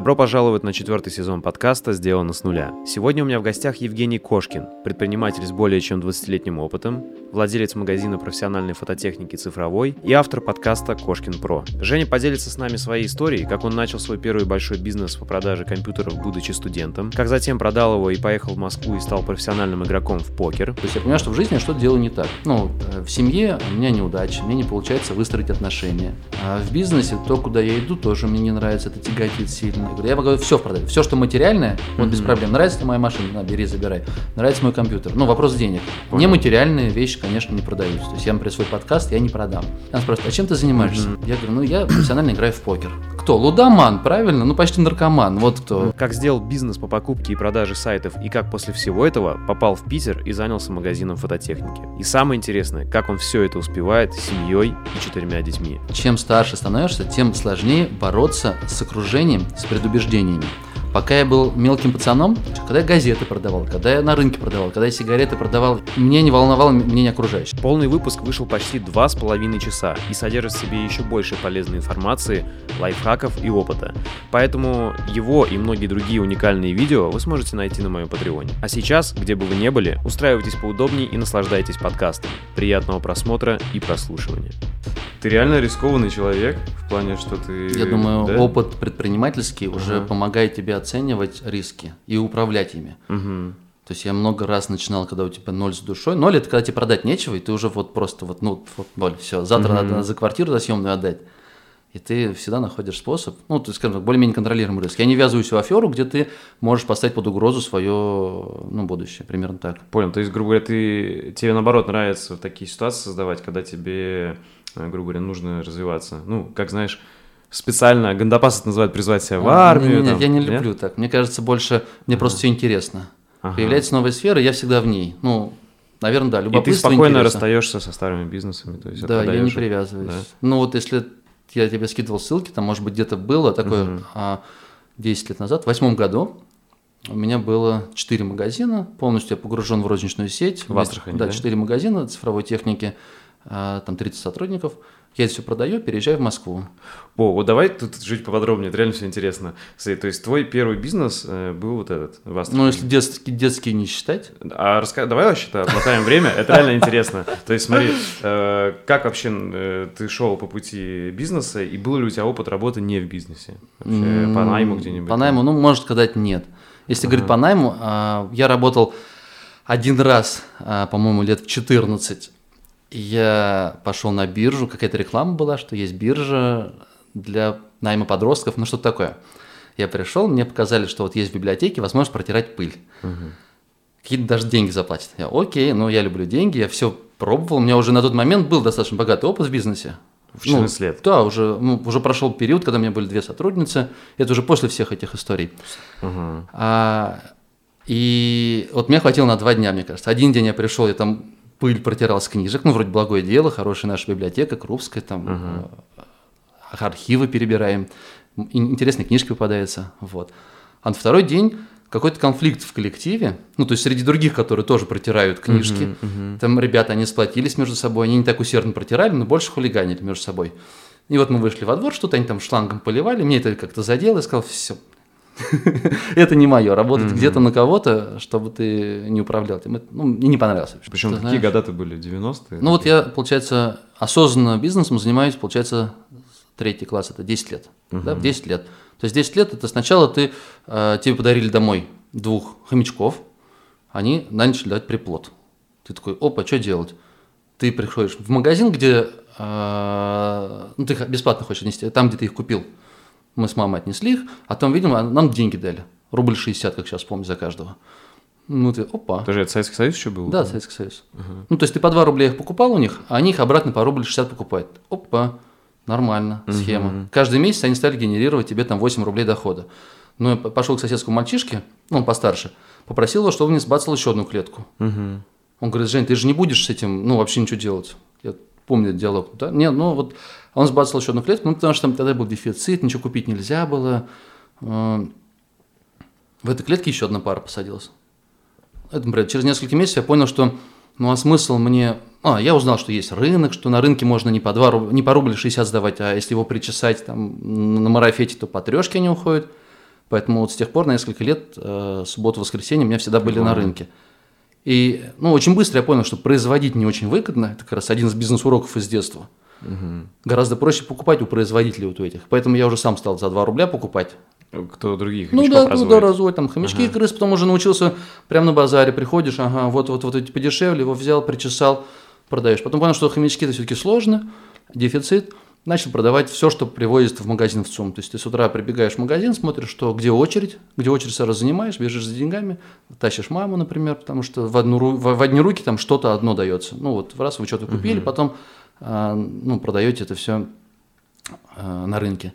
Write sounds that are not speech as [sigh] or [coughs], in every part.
Добро пожаловать на четвертый сезон подкаста «Сделано с нуля». Сегодня у меня в гостях Евгений Кошкин, предприниматель с более чем 20-летним опытом, владелец магазина профессиональной фототехники «Цифровой» и автор подкаста «Кошкин Про». Женя поделится с нами своей историей, как он начал свой первый большой бизнес по продаже компьютеров, будучи студентом, как затем продал его и поехал в Москву и стал профессиональным игроком в покер. То есть я понимаю, что в жизни что-то делаю не так. Ну, э, в семье у меня неудачи, мне не получается выстроить отношения. А в бизнесе то, куда я иду, тоже мне не нравится, это тяготит сильно. Я говорю, я могу все продать. Все, что материальное, вот без проблем. Нравится тебе моя машина, на, бери, забирай. Нравится мой компьютер. Ну, вопрос денег. Понял. Нематериальные вещи, конечно, не продаются. То есть я, например, свой подкаст я не продам. Она спрашивает, а чем ты занимаешься? Я говорю, ну, я профессионально играю в покер. Кто? Лудоман, правильно? Ну, почти наркоман. Вот кто. Как сделал бизнес по покупке и продаже сайтов и как после всего этого попал в Питер и занялся магазином фототехники. И самое интересное, как он все это успевает с семьей и четырьмя детьми. Чем старше становишься, тем сложнее бороться с окружением, с предубеждениями. Пока я был мелким пацаном, когда я газеты продавал, когда я на рынке продавал, когда я сигареты продавал, мне не волновало мнение окружающих. Полный выпуск вышел почти два с половиной часа и содержит в себе еще больше полезной информации, лайфхаков и опыта. Поэтому его и многие другие уникальные видео вы сможете найти на моем патреоне. А сейчас, где бы вы ни были, устраивайтесь поудобнее и наслаждайтесь подкастом. Приятного просмотра и прослушивания. Ты реально рискованный человек в плане, что ты... Я думаю, да? опыт предпринимательский уже Ага. помогает тебе оценивать риски и управлять ими. Мгм. То есть я много раз начинал, когда у тебя ноль с душой. Ноль это когда тебе продать нечего, и ты уже вот просто вот, ну, вот ноль, все. Завтра Мгм. надо за квартиру за съемную отдать. И ты всегда находишь способ, ну, есть, скажем так, более-менее контролируемый риск. Я не ввязываюсь в аферу, где ты можешь поставить под угрозу свое, ну, будущее, примерно так. Понял, то есть, грубо говоря, ты, тебе наоборот нравится такие ситуации создавать, когда тебе, э, грубо говоря, нужно развиваться. Ну, как знаешь, специально, Гандапас это называет призвать себя в А, армию. не-не-не, там, я не нет? люблю так. Мне кажется, больше, мне просто все интересно. Ага. Появляется новая сфера, я всегда в ней. Ну, наверное, да, И ты любопытство спокойно интересно. расстаешься со старыми бизнесами. То есть Да, я не привязываюсь. Да. Ну вот если я тебе скидывал ссылки, там, может быть, где-то было такое а, 10 лет назад, в восьмом году, у меня было 4 магазина, полностью я погружен в розничную сеть. В Астрахани, Да, да? 4 магазина цифровой техники, а, там 30 сотрудников. Я это все продаю, переезжаю в Москву. О, вот давай тут жить поподробнее, это реально все интересно. То есть твой первый бизнес э, был вот этот, в Астрахани. Ну, если детский, детский не считать, А раска... давай вообще-то отмотаем время, это реально интересно. То есть смотри, э, как вообще э, ты шел по пути бизнеса, и был ли у тебя опыт работы не в бизнесе? По найму где-нибудь? По найму, ну, может сказать нет. Если говорить по найму, а, я работал один раз, а, по-моему, лет в 14. Я пошел на биржу, какая-то реклама была, что есть биржа для найма подростков, ну что-то такое. Я пришел, мне показали, что вот есть в библиотеке возможность протирать пыль. Мгм. Какие-то даже деньги заплатят. Я, окей, ну я люблю деньги, я все пробовал. У меня уже на тот момент был достаточно богатый опыт в бизнесе. В 14 лет. Да, уже, ну, уже прошел период, когда у меня были две сотрудницы. Это уже после всех этих историй. Ага. А, и вот мне хватило на два дня, мне кажется. Один день я пришел, я там пыль протирал с книжек, ну, вроде благое дело, хорошая наша библиотека, Крупская, там э, архивы перебираем, интересные книжки попадаются, вот. А на второй день какой-то конфликт в коллективе, ну, то есть среди других, которые тоже протирают книжки, там ребята, они сплотились между собой, они не так усердно протирали, но больше хулиганили между собой. И вот мы вышли во двор, что-то они там шлангом поливали, мне это как-то задело, я сказал, все, [laughs] это не мое, работать где-то на кого-то, чтобы ты не управлял этим, ну, мне не понравилось. вообще. Причем Ты какие знаешь. года это были? 90-е? Ну вот я, получается, осознанно бизнесом занимаюсь, получается, третий класс, это 10 лет. Да, в 10 лет. То есть 10 лет это сначала ты, э, тебе подарили домой двух хомячков, они начали давать приплод. Ты такой, опа, что делать? Ты приходишь в магазин, где э, ну, ты их бесплатно хочешь отнести, там, где ты их купил. Мы с мамой отнесли их, а там, видимо, нам деньги дали. Рубль 60, как сейчас помню, за каждого. Ну ты, опа. Подожди, это Советский Союз еще был? Да, Советский Союз. Ну, то есть ты по 2 рубля их покупал у них, а они их обратно по рубль 60 покупают. Опа, нормально, схема. Каждый месяц они стали генерировать тебе там 8 рублей дохода. Ну, я пошел к соседскому мальчишке, ну, он постарше, попросил его, чтобы он мне сбацал еще одну клетку. Мгм. Он говорит, Жень, ты же не будешь с этим, ну, вообще ничего делать. Я помню этот диалог. Да? Нет, ну, вот он сбацал еще одну клетку, ну, потому что там тогда был дефицит, ничего купить нельзя было. Э, В этой клетке еще одна пара посадилась. Это, например, через несколько месяцев я понял, что ну а смысл мне... А, я узнал, что есть рынок, что на рынке можно не по, 2 рубля, не по рубль 60 сдавать, а если его причесать там на марафете, то по трешке они уходят. Поэтому вот с тех пор на несколько лет э, субботу-воскресенье у меня всегда были на рынке. И ну, очень быстро я понял, что производить не очень выгодно. Это как раз один из бизнес-уроков из детства. Угу. Гораздо проще покупать у производителей вот у этих. Поэтому я уже сам стал за 2 рубля покупать. Кто других Ну да, разводит. ну да, разводит. Там хомячки ага. и крыс, потом уже научился прямо на базаре приходишь, ага, вот, вот, вот эти подешевле, его взял, причесал, продаешь. Потом понял, что хомячки это все-таки сложно, дефицит начал продавать все, что привозит в магазин в ЦУМ. То есть ты с утра прибегаешь в магазин, смотришь, что, где очередь, где очередь сразу занимаешь, бежишь за деньгами, тащишь маму, например, потому что в, одну, в, в одни руки там что-то одно дается. Ну вот раз вы что-то купили, угу. потом а, ну, продаете это все а, на рынке.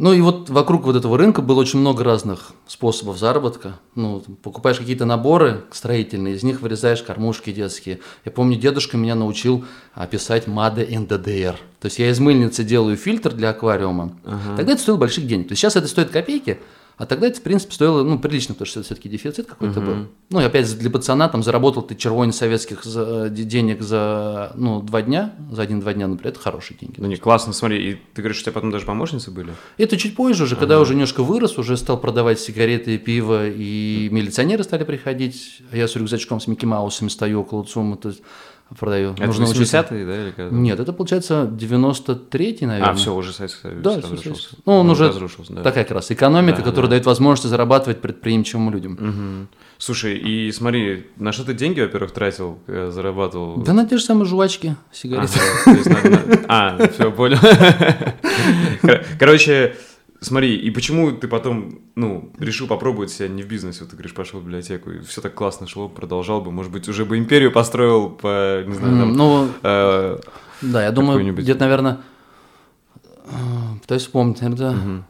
Ну и вот вокруг вот этого рынка было очень много разных способов заработка. Ну, покупаешь какие-то наборы строительные, из них вырезаешь кормушки детские. Я помню, дедушка меня научил писать МАДА НДДР. То есть я из мыльницы делаю фильтр для аквариума. Ага. Тогда это стоило больших денег. То есть сейчас это стоит копейки, а тогда это, в принципе, стоило, ну, прилично, потому что это все-таки дефицит какой-то uh-huh. был. Ну, и опять для пацана там заработал ты червонь советских за, денег за, ну, два дня, за один-два дня, например, это хорошие деньги. Ну, не, классно, смотри, и ты говоришь, что у тебя потом даже помощницы были? Это чуть позже уже, uh-huh. когда уже немножко вырос, уже стал продавать сигареты, пиво, и милиционеры стали приходить, а я с рюкзачком с Микки Маусами стою около ЦУМа, то есть продаю. Это Нужно 80-е, да? Или когда? Нет, это получается 93-й, наверное. А, все, уже Советский Союз да, разрушился. Ну, он, он уже разрушился, да. такая как раз экономика, да, которая да. дает возможность зарабатывать предприимчивым людям. Угу. Слушай, и смотри, на что ты деньги, во-первых, тратил, зарабатывал? Да на те же самые жвачки, сигареты. А, все, понял. [laughs] Короче, Смотри, и почему ты потом, ну, решил попробовать себя не в бизнесе, вот ты говоришь, пошел в библиотеку, и все так классно шло, продолжал бы, может быть, уже бы империю построил по, не знаю, там... Ну, э, да, я думаю, где-то, наверное, пытаюсь вспомнить, наверное, угу.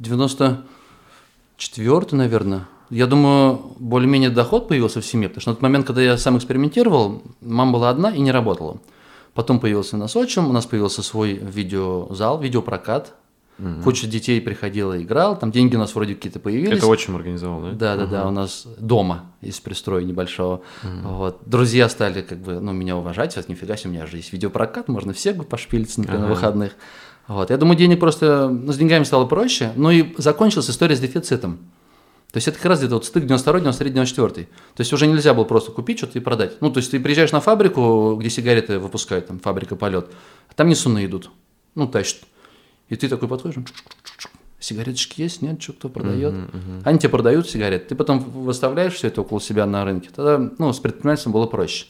94 наверное, я думаю, более-менее доход появился в семье, потому что на тот момент, когда я сам экспериментировал, мама была одна и не работала. Потом появился отчим, у нас появился свой видеозал, видеопрокат, Угу. Куча детей приходила играл, там деньги у нас вроде какие-то появились. Это очень организовал, да? Да, да, угу. да, у нас дома из пристроя небольшого. Угу. Вот. Друзья стали как бы, ну, меня уважать, вот нифига себе, у меня же есть видеопрокат, можно всех пошпилиться, например, ага. на выходных. Вот. Я думаю, денег просто, ну, с деньгами стало проще, ну и закончилась история с дефицитом. То есть это как раз где-то вот стык 92 93 94 То есть уже нельзя было просто купить что-то и продать. Ну, то есть ты приезжаешь на фабрику, где сигареты выпускают, там фабрика полет, а там несуны идут, ну, тащат. И ты такой подходишь, сигареточки есть, нет, что кто продает. Uh-huh, uh-huh. Они тебе продают сигареты, ты потом выставляешь все это около себя на рынке. Тогда, ну, с предпринимательством было проще.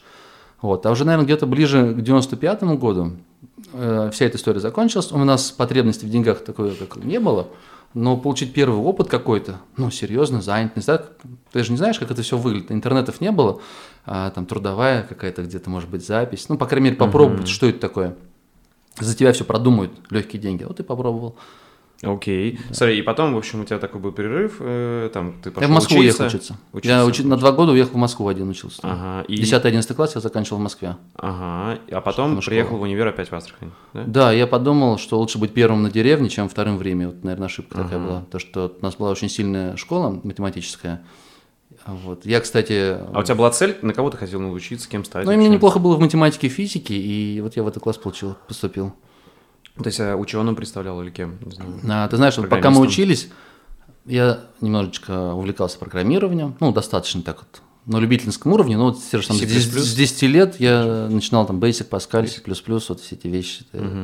Вот. А уже, наверное, где-то ближе к 95-му году э, вся эта история закончилась. У нас потребности в деньгах такой, как не было. Но получить первый опыт какой-то, ну, серьезно, занят, не знаю, ты же не знаешь, как это все выглядит. Интернетов не было, а, там трудовая какая-то где-то, может быть, запись. Ну, по крайней мере, попробовать, uh-huh. что это такое за тебя все продумают, легкие деньги. Вот ты попробовал. Окей. Да. Смотри, и потом, в общем, у тебя такой был перерыв, э, там ты пошел Я в Москву учиться. уехал учиться. учиться. Я уч... на два года уехал в Москву один учился. Ага. И... 10-11 класс я заканчивал в Москве. Ага. А потом приехал в универ опять в Астрахань, да? Да, я подумал, что лучше быть первым на деревне, чем вторым в Риме. Вот, наверное, ошибка ага. такая была. То, что у нас была очень сильная школа математическая. Вот. Я, кстати... А у тебя была цель, на кого ты хотел научиться, кем стать? Ну, мне неплохо было в математике и физике, и вот я в этот класс получил, поступил. То есть а ученым представлял или кем? А, ты знаешь, вот пока мы учились, я немножечко увлекался программированием, ну, достаточно так вот, на любительском уровне, но вот все же там, с, 10, с 10 лет я начинал там Basic, Pascal, C++, вот все эти вещи, это угу.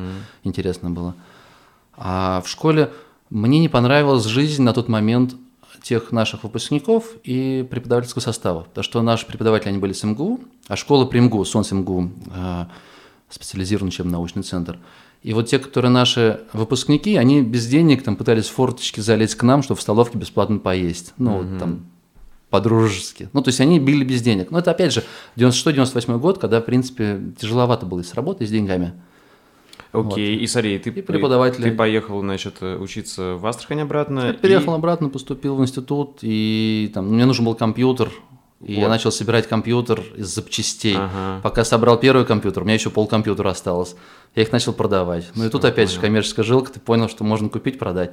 интересно было. А в школе мне не понравилась жизнь на тот момент тех наших выпускников и преподавательского состава, потому что наши преподаватели, они были с МГУ, а школа при МГУ, СОНС МГУ, а, специализированный учебно-научный центр – и вот те, которые наши выпускники, они без денег там пытались форточки залезть к нам, чтобы в столовке бесплатно поесть. Ну, mm-hmm. вот, там, по-дружески. Ну, то есть они били без денег. Но это, опять же, 96-98 год, когда, в принципе, тяжеловато было и с работой, и с деньгами. Окей, okay. и смотри, ты, и преподаватели. ты поехал, значит, учиться в Астрахань обратно. Я переехал и... обратно, поступил в институт, и там мне нужен был компьютер, и вот. я начал собирать компьютер из запчастей. Ага. Пока собрал первый компьютер, у меня еще пол компьютера осталось. Я их начал продавать. Ну и тут опять понял. же коммерческая жилка, ты понял, что можно купить, продать.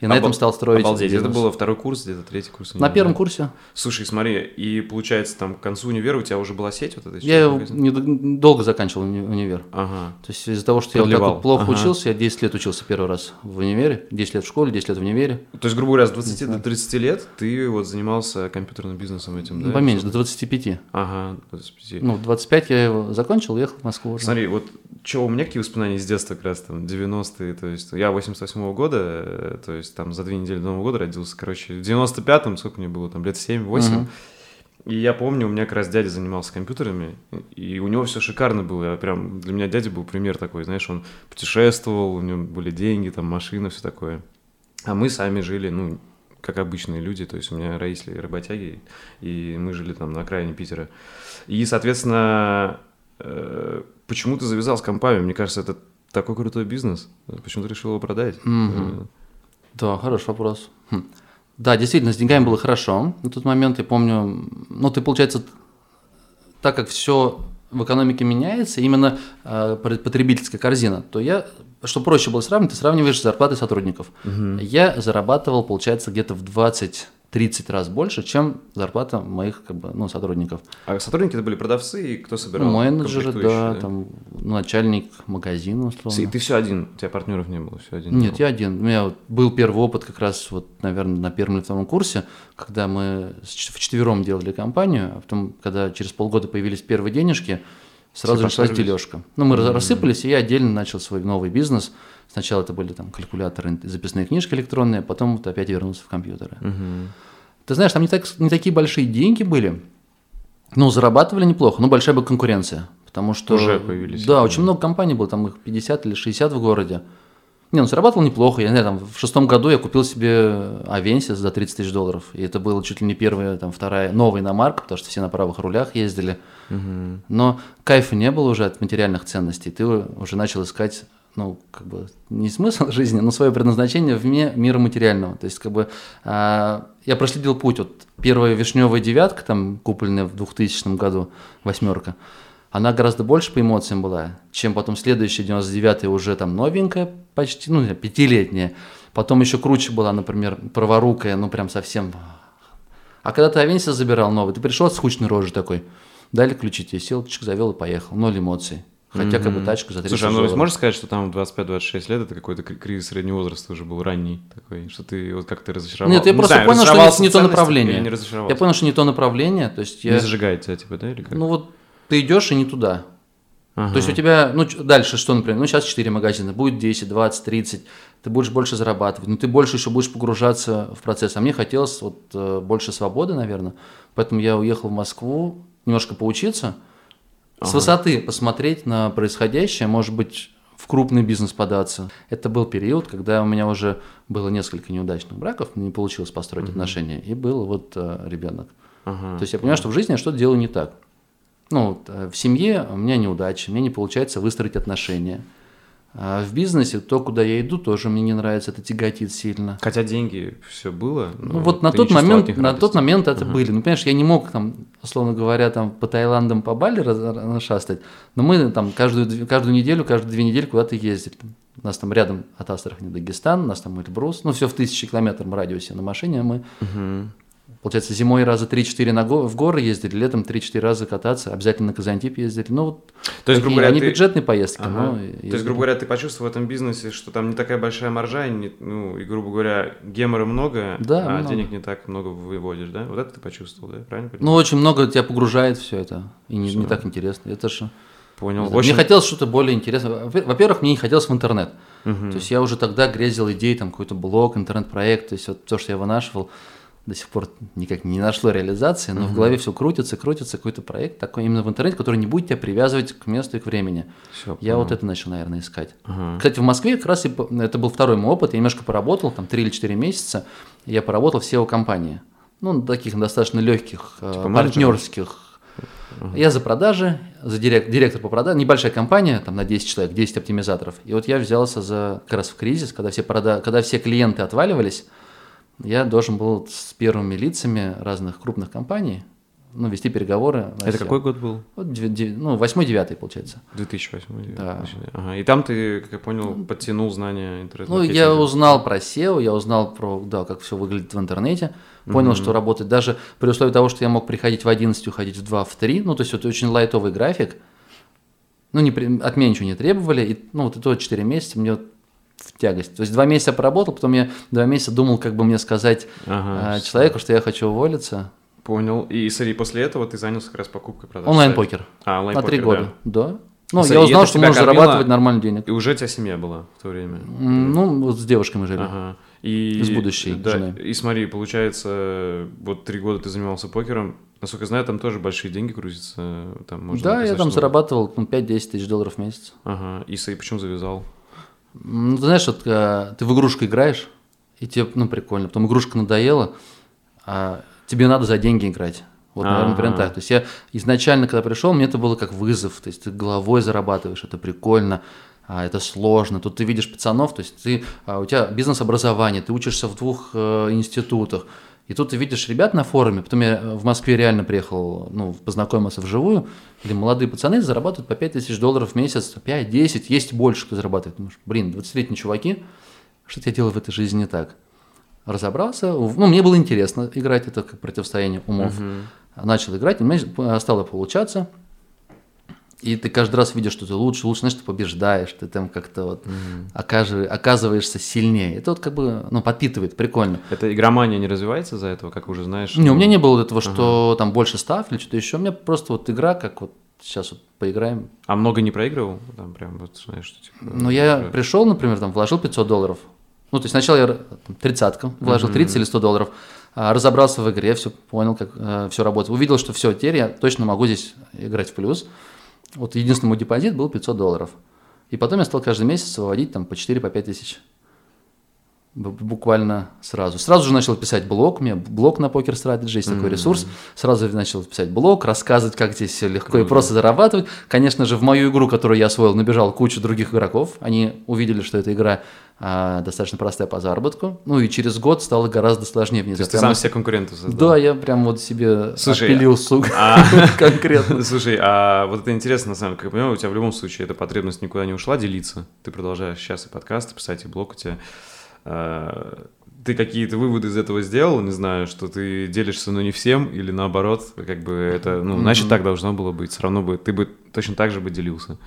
И на этом стал строить Обалдеть, это бизнес. было второй курс, где-то третий курс. На первом курсе. Слушай, смотри, и получается, там к концу универа у тебя уже была сеть вот эта? Я не- долго заканчивал уни- универ. Ага. То есть из-за того, что я вот так Продлевал. вот плохо Ага. учился, я 10 лет учился первый раз в универе, 10 лет в школе, 10 лет в универе. То есть, грубо говоря, с 20 до 30 лет ты вот занимался компьютерным бизнесом этим, да? Поменьше, до 25. Ага, 25. Ну, в 25 я его закончил, уехал в Москву уже. Смотри, вот что у меня какие воспоминания из детства как раз там 90-е, то есть я 88-го года, э, то есть там за две недели до Нового года родился, короче, в 95-м, сколько мне было, там лет 7-8, Мгм. и я помню, у меня как раз дядя занимался компьютерами, и у него все шикарно было, я прям, для меня дядя был пример такой, знаешь, он путешествовал, у него были деньги, там машина, все такое, а мы сами жили, ну, как обычные люди, то есть у меня родители работяги, и мы жили там на окраине Питера. И, соответственно, э, почему ты завязал с компами? Мне кажется, это такой крутой бизнес. Почему ты решил его продать? Мгм. Да, хороший вопрос. Хм. Да, действительно, с деньгами было хорошо. На тот момент я помню, ну ты, получается, так как все в экономике меняется, именно э, потребительская корзина, то я, что проще было сравнить, ты сравниваешь с зарплатой сотрудников. Я зарабатывал, получается, где-то в 20-30 раз больше, чем зарплата моих как бы, ну, сотрудников. А сотрудники это были продавцы и кто собирал? Ну, менеджеры, комплектующие, да, там, ну, начальник магазина, условно. И ты все один, у тебя партнеров не было, все один. Нет, был. я один. У меня вот был первый опыт как раз, вот, наверное, на первом или втором курсе, когда мы с ч- вчетвером делали компанию, а потом, когда через полгода появились первые денежки, сразу началась дележка. Ну, мы раз- рассыпались, и я отдельно начал свой новый бизнес. Сначала это были там калькуляторы, записные книжки электронные, а потом вот опять вернулся в компьютеры. Мгм. Ты знаешь, там не, так, не такие большие деньги были, ну, зарабатывали неплохо, но большая была конкуренция. Потому что... Уже появились. Да, очень много компаний было, там их 50 или 60 в городе. Не, ну зарабатывал неплохо. Я не знаю, там в шестом году я купил себе Авенсис за 30 тысяч долларов. И это была чуть ли не первая, там, вторая новая иномарка, потому что все на правых рулях ездили. Мгм. Но кайфа не было уже от материальных ценностей. Ты уже начал искать, ну, как бы, не смысл [laughs] жизни, но свое предназначение вне мира материального. То есть, как бы, а, я проследил путь. Вот первая вишневая девятка, там, купленная в 2000 году, восьмерка, она гораздо больше по эмоциям была, чем потом следующая, 99-я, уже там новенькая, почти, ну, пятилетняя. Потом еще круче была, например, праворукая, ну, прям совсем а когда ты Авенсис забирал новый, ты пришел с скучной рожей такой, дали ключи тебе, сел, завел и поехал, ноль эмоций. Хотя как бы тачка за 30 Слушай, а ну можешь сказать, что там в 25-26 лет это какой-то кри- кризис среднего возраста уже был ранний такой, что ты вот как ты разочаровал? Нет, я Не просто знаю, понял, что это не то направление. разочаровался? Я понял, что не то направление, то есть я... Не зажигает тебя, типа, да, или как? Ну вот ты идешь и не туда. Ага. То есть у тебя, ну дальше что, например, ну сейчас 4 магазина, будет 10, 20, 30, ты будешь больше зарабатывать, но ты больше еще будешь погружаться в процесс. А мне хотелось вот э, больше свободы, наверное, поэтому я уехал в Москву немножко поучиться, с Ага. высоты посмотреть на происходящее, может быть, в крупный бизнес податься. Это был период, когда у меня уже было несколько неудачных браков, не получилось построить отношения, и был вот э, ребенок. Ага. То есть я понимаю, что в жизни я что-то делаю не так. Ну, вот, э, в семье у меня неудачи, мне не получается выстроить отношения. А в бизнесе то, куда я иду, тоже мне не нравится, это тяготит сильно. Хотя деньги все было. Ну, вот на тот момент, на тот момент это были. Ну, понимаешь, я не мог там, условно говоря, там по Таиландам, по Бали шастать, но мы там каждую, каждую неделю, каждые две недели куда-то ездили. У нас там рядом от Астрахани Дагестан, у нас там Эльбрус, ну, все в тысячи километров радиусе на машине, а мы Мгм. Получается, зимой раза 3-4 на го- в горы ездили, летом 3-4 раза кататься, обязательно на Казантип ездили. Ну, вот То есть, грубо говоря, они ты- бюджетные поездки. Ага. но То есть, грубо говоря, ты почувствовал в этом бизнесе, что там не такая большая маржа, и не- ну, и, грубо говоря, гемора много, Да, а много. денег не так много выводишь, да? Вот это ты почувствовал, да? Правильно Ну, понимаю? очень много тебя погружает все это, и не, не так интересно. Это же... Понял. Мне Очень... хотелось что-то более интересное. Во- Во-первых, мне не хотелось в интернет. Мгм. То есть я уже тогда грезил идеей, там, какой-то блог, интернет-проект, то есть вот то, что я вынашивал, до сих пор никак не нашло реализации, но в голове все крутится, крутится, какой-то проект такой именно в интернете, который не будет тебя привязывать к месту и к времени. Всё, Я вот это начал, наверное, искать. Ага. Кстати, в Москве как раз и это был второй мой опыт. Я немножко поработал, там 3 или 4 месяца. Я поработал в SEO-компании. Ну, таких достаточно легких, э, Типа партнерских. Я за продажи, за дирек- директор по продажам. Небольшая компания, там на 10 человек, 10 оптимизаторов. И вот я взялся за как раз в кризис, когда все, прода- когда все клиенты отваливались, я должен был с первыми лицами разных крупных компаний ну, вести переговоры. Это какой год был? Вот, дев- дев- ну, восьмой-девятый, получается. 2008. Да. Ага. И там ты, как я понял, подтянул знания интернет Ну, я узнал про SEO, я узнал про, да, как все выглядит в интернете, понял, что работает даже при условии того, что я мог приходить в 11, уходить в 2, в 3, ну, то есть это очень лайтовый график, ну, не, от меня ничего не требовали, и, ну, вот это вот 4 месяца мне вот в тягость. То есть два месяца поработал, потом я два месяца думал, как бы мне сказать Ага, а, человеку, что я хочу уволиться. Понял. И смотри, после этого ты занялся как раз покупкой продажей. Онлайн-покер. А, На онлайн-покер, три года, да. Ну, Смотри, я узнал, что можно зарабатывать нормально денег. И уже у тебя семья была в то время. Ну, вот с девушкой мы жили. Ага. И, С будущей да, женой. И смотри, получается, вот три года ты занимался покером. Насколько я знаю, там тоже большие деньги крутятся. Там можно да, я там зарабатывал ну, 5-10 тысяч долларов в месяц. Ага. И и почему завязал? Ну, ты знаешь, вот э, ты в игрушку играешь, и тебе, ну, прикольно. Потом игрушка надоела, а тебе надо за деньги играть. Вот, наверное, Ага. примерно так. То есть я изначально, когда пришел, мне это было как вызов. То есть ты головой зарабатываешь, это прикольно, а, это сложно. Тут ты видишь пацанов, то есть ты, а, у тебя бизнес-образование, ты учишься в двух э, институтах. И тут ты видишь ребят на форуме, потом я в Москве реально приехал, ну, познакомился вживую, где молодые пацаны зарабатывают по 5 тысяч долларов в месяц, 5-10, есть больше, кто зарабатывает. Думаешь, блин, 20-летние чуваки, что я делаю в этой жизни не так? Разобрался, ну, мне было интересно играть, это как противостояние умов. Начал играть, и у меня стало получаться. И ты каждый раз видишь, что ты лучше, лучше, знаешь, ты побеждаешь, ты там как-то вот окажи- оказываешься сильнее. Это вот как бы, ну, подпитывает, прикольно. Это игромания не развивается за этого, как уже знаешь? Не, у меня не было вот этого, что там больше став или что-то еще. У меня просто вот игра, как вот сейчас вот поиграем. А много не проигрывал? Там прям вот знаешь, что типа... Ну, я пришел, например, там вложил 500 долларов. Ну, то есть сначала я там, тридцатка вложил 30 или 100 долларов, а, разобрался в игре, все понял, как все работает. Увидел, что все, теперь я точно могу здесь играть в плюс. Вот единственный мой депозит был 500 долларов. И потом я стал каждый месяц выводить там по 4-5 по тысяч. Буквально сразу. Сразу же начал писать блог. У меня блог на Poker Strategy, есть такой ресурс. Сразу начал писать блог, рассказывать, как здесь все легко и просто зарабатывать. Конечно же, в мою игру, которую я освоил, набежал куча других игроков. Они увидели, что эта игра а, достаточно простая по заработку. Ну и через год стало гораздо сложнее в ней То есть ты сам себе конкурентов создал? Да, я прям вот себе Слушай, отпилил, а- [laughs] [laughs] конкретно. Слушай, а вот это интересно, на самом деле, как я понимаю, у тебя в любом случае эта потребность никуда не ушла делиться. Ты продолжаешь сейчас и подкасты писать, и блог у тебя. А, Ты какие-то выводы из этого сделал, не знаю, что ты делишься, но не всем, или наоборот, как бы это, ну, значит, так должно было быть. Все равно бы, ты бы точно так же бы делился.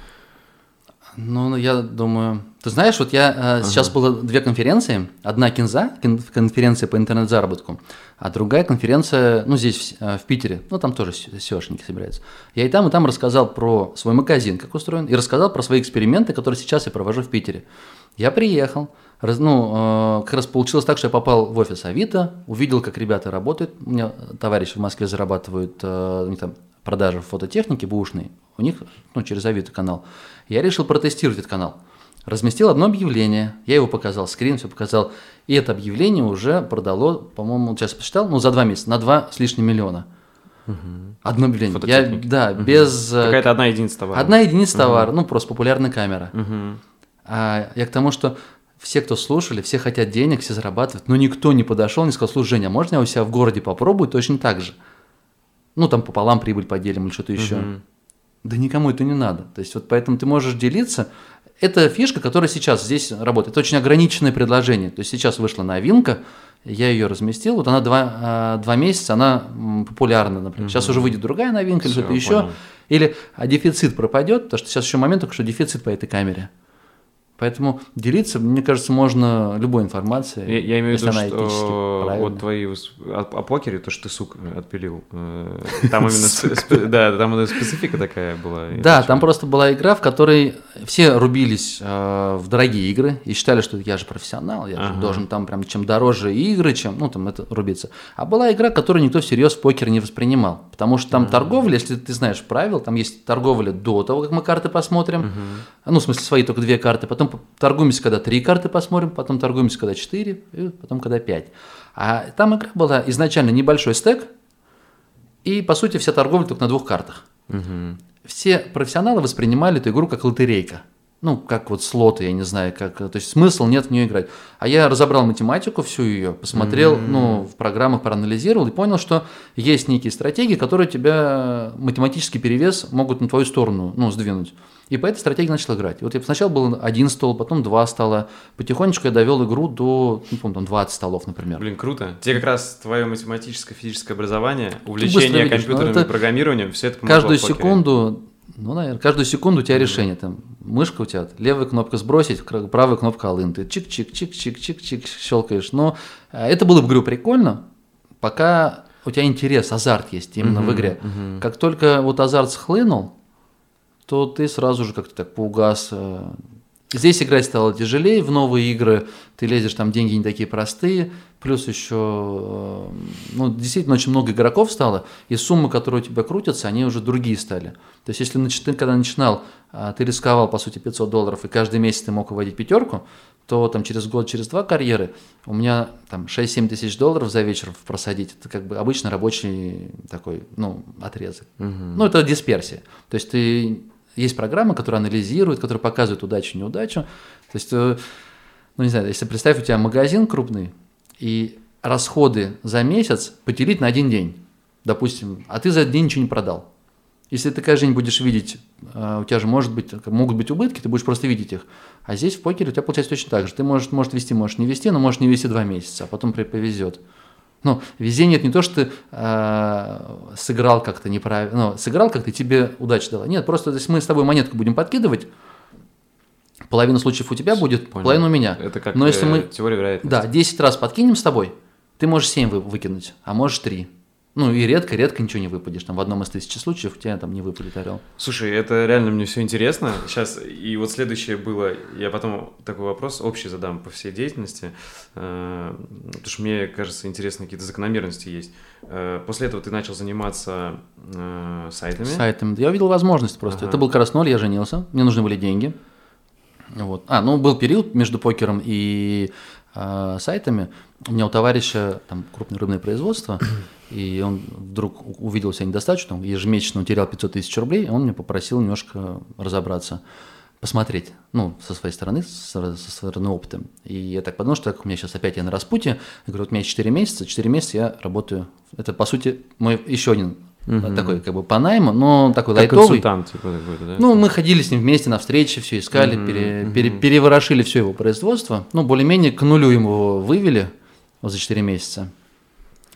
Ну, ну, я думаю... Ты знаешь, вот я э, сейчас было две конференции. Одна кинза, кон- конференция по интернет-заработку, а другая конференция, ну, здесь, в, э, в Питере. Ну, там тоже SEOшники собираются. Я и там, и там рассказал про свой магазин, как устроен, и рассказал про свои эксперименты, которые сейчас я провожу в Питере. Я приехал, раз- ну, э, как раз получилось так, что я попал в офис Авито, увидел, как ребята работают. У меня товарищи в Москве зарабатывают, э, у них там продажи фототехники бушной, у них, ну, через Авито канал. Я решил протестировать этот канал. Разместил одно объявление, я его показал, скрин, все показал. И это объявление уже продало, по-моему, сейчас посчитал, ну, за два месяца, на два с лишним миллиона. Одно объявление. Я, да, без... э, Какая-то одна единица товара. Одна единица товара, ну, просто популярная камера. Мгм. А я к тому, что все, кто слушали, все хотят денег, все зарабатывают, но никто не подошел, не сказал, слушай, Женя, а можно я у себя в городе попробую точно так же? Ну, там пополам прибыль поделим или что-то еще. Мгм. Да никому это не надо. То есть вот поэтому ты можешь делиться. Это фишка, которая сейчас здесь работает. Это очень ограниченное предложение. То есть сейчас вышла новинка, я ее разместил. Вот она два, а, два месяца, она популярна, например. Сейчас уже выйдет другая новинка или что-то еще. понял. Или а дефицит пропадет, потому что сейчас еще момент, только что дефицит по этой камере. Поэтому делиться, мне кажется, можно любой информацией. Я, я имею в виду, она что правильная. вот твои о, о покере, то, что ты, сука, отпилил, э, [laughs] там именно, да, там именно специфика такая была. Да, там просто была игра, в которой все рубились э, в дорогие игры и считали, что я же профессионал, я же должен там прям чем дороже игры, чем, ну, там это рубиться. А была игра, которую никто всерьез в покер не воспринимал, потому что там торговля, если ты знаешь правила, там есть торговля до того, как мы карты посмотрим, ну, в смысле, свои только две карты, потом торгуемся, когда три карты посмотрим, потом торгуемся, когда четыре, и потом, когда пять. А там игра была изначально небольшой стек, и, по сути, вся торговля только на двух картах Мгм. все профессионалы воспринимали эту игру как лотерейка. Ну, как вот слоты, я не знаю, как, то есть смысл нет в нее играть. А я разобрал математику всю ее, посмотрел, mm-hmm. ну, в программах проанализировал и понял, что есть некие стратегии, которые тебя математический перевес могут на твою сторону, ну, сдвинуть. И по этой стратегии начал играть. И вот я сначала был один стол, потом два стола. Потихонечку я довел игру до, не помню, там 20 столов, например. Блин, круто. Тебе как раз твое математическое, физическое образование, увлечение видишь, компьютерным это программированием, все это помогло Каждую секунду ну, наверное, каждую секунду у тебя решение. Там мышка у тебя, левая кнопка сбросить, правая кнопка алын. Ты чик-чик-чик-чик-чик-чик щелкаешь. Но э, это было в игру прикольно, пока у тебя интерес, азарт есть именно uh-huh, в игре. Uh-huh. Как только вот азарт схлынул, то ты сразу же как-то так поугас. Здесь играть стало тяжелее, в новые игры ты лезешь, там деньги не такие простые, плюс еще, э, ну, действительно очень много игроков стало, и суммы, которые у тебя крутятся, они уже другие стали. То есть, если ты когда начинал, а, ты рисковал, по сути, 500 долларов, и каждый месяц ты мог выводить пятерку, то там через год, через два карьеры у меня там 6-7 тысяч долларов за вечер просадить, это как бы обычно рабочий такой, ну, отрезок. Угу. Ну, это дисперсия. То есть, ты есть программа, которая анализирует, которая показывает удачу, неудачу. То есть, э, ну не знаю, если представь, у тебя магазин крупный, и расходы за месяц поделить на один день, допустим, а ты за этот день ничего не продал. Если ты каждый день будешь видеть, э, у тебя же может быть, могут быть убытки, ты будешь просто видеть их. А здесь в покере у тебя получается точно так же. Ты можешь, можешь вести, можешь не вести, но можешь не вести два месяца, а потом повезет. Ну, везение это не то, что ты э, сыграл как-то неправильно, ну, сыграл как-то, тебе удача дала. Нет, просто если мы с тобой монетку будем подкидывать, половина случаев у тебя будет, Понял. половина у меня. Это как Но если э, мы, теория вероятности. Да, 10 раз подкинем с тобой, ты можешь 7 выкинуть, а можешь 3. Ну и редко-редко ничего не выпадешь. Там в одном из тысячи случаев у тебя там не выпадет орел. Слушай, это реально мне все интересно. Сейчас, и вот следующее было, я потом такой вопрос общий задам по всей деятельности, э, потому что мне кажется, интересно, какие-то закономерности есть. Э, после этого ты начал заниматься э, сайтами. Сайтами. Я увидел возможность просто. Ага. Это был как раз ноль, я женился, мне нужны были деньги. Вот. А, ну был период между покером и э, сайтами. У меня у товарища там крупное рыбное производство, и он вдруг увидел себя недостаточно, там, ежемесячно он терял 500 тысяч рублей, и он меня попросил немножко разобраться, посмотреть, ну, со своей стороны, со, со стороны опыта. И я так подумал, что так у меня сейчас опять я на распутье, я говорю, вот у меня 4 месяца, 4 месяца я работаю, это, по сути, мой еще один Угу. Такой как бы по найму, но такой как лайтовый. консультант типа да? Ну, мы ходили с ним вместе на встречи, все искали, угу, пере, угу. Пере, переворошили все его производство. Ну, более-менее к нулю ему вывели вот за 4 месяца.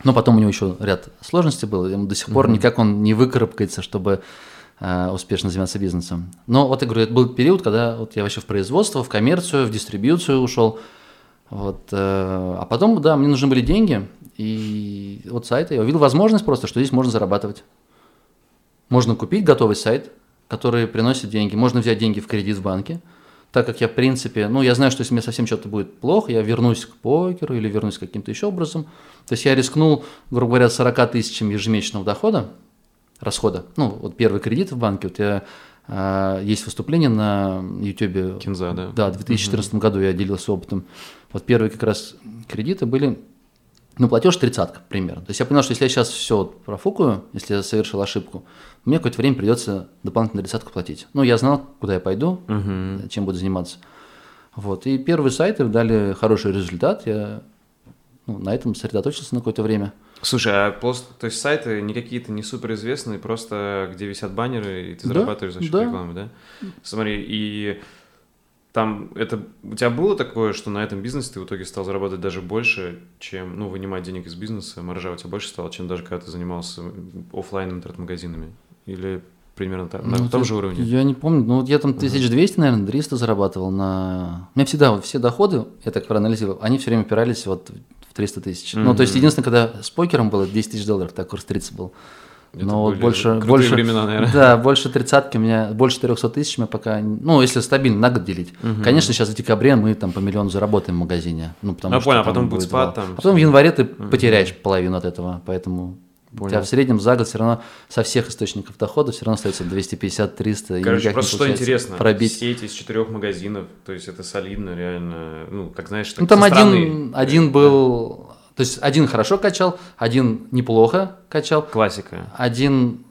Но потом у него еще ряд сложностей было, ему до сих пор никак он не выкарабкается, чтобы э, успешно заниматься бизнесом. Но вот я говорю, это был период, когда вот я вообще в производство, в коммерцию, в дистрибьюцию ушел. Вот, э, а потом, да, мне нужны были деньги, и вот сайт, я увидел возможность просто, что здесь можно зарабатывать. Можно купить готовый сайт, который приносит деньги, можно взять деньги в кредит в банке, так как я, в принципе, ну, я знаю, что если мне совсем что-то будет плохо, я вернусь к покеру или вернусь каким-то еще образом. То есть я рискнул, грубо говоря, 40 тысячами ежемесячного дохода, расхода. Ну, вот первый кредит в банке, вот я а, есть выступление на YouTube. Кинза, да? Да, в 2014 угу. году я делился опытом. Вот первые как раз кредиты были, ну, платеж тридцатка примерно. То есть я понял, что если я сейчас все профукаю, если я совершил ошибку, мне какое-то время придется дополнительно тридцатку платить. Ну, я знал, куда я пойду, угу. чем буду заниматься. Вот. И первые сайты дали хороший результат. Я ну, на этом сосредоточился на какое-то время. Слушай, а пост, то есть сайты не какие-то не суперизвестные, просто где висят баннеры, и ты зарабатываешь да, за счет да. рекламы, да? Смотри, и там это у тебя было такое, что на этом бизнесе ты в итоге стал зарабатывать даже больше, чем, ну, вынимать денег из бизнеса, маржа у тебя больше стала, чем даже когда ты занимался офлайн интернет-магазинами? Или примерно так, ну, на том же уровне? Я не помню, ну вот я там 1200, наверное, 300 зарабатывал на... У меня всегда вот все доходы, я так проанализировал, они все время опирались вот в 300 тысяч. Mm-hmm. Ну, то есть единственное, когда с покером было 10 тысяч долларов, так курс 30 был. Но вот больше, больше, времена, наверное. Да, больше тридцатки у меня, больше 400 тысяч мы пока, ну, если стабильно на год делить. Угу. Конечно, сейчас в декабре мы там по миллиону заработаем в магазине. Ну, потому ну, что понял, а потом будет спад там. А потом в январе ты угу. потеряешь половину от этого, поэтому Понял. У тебя в среднем за год все равно со всех источников дохода все равно остается 250-300. Короче, просто что интересно, пробить. сеть из четырех магазинов, то есть это солидно реально, ну, как знаешь, так Ну, там один, один был, то есть один хорошо качал, один неплохо качал. Классика. Один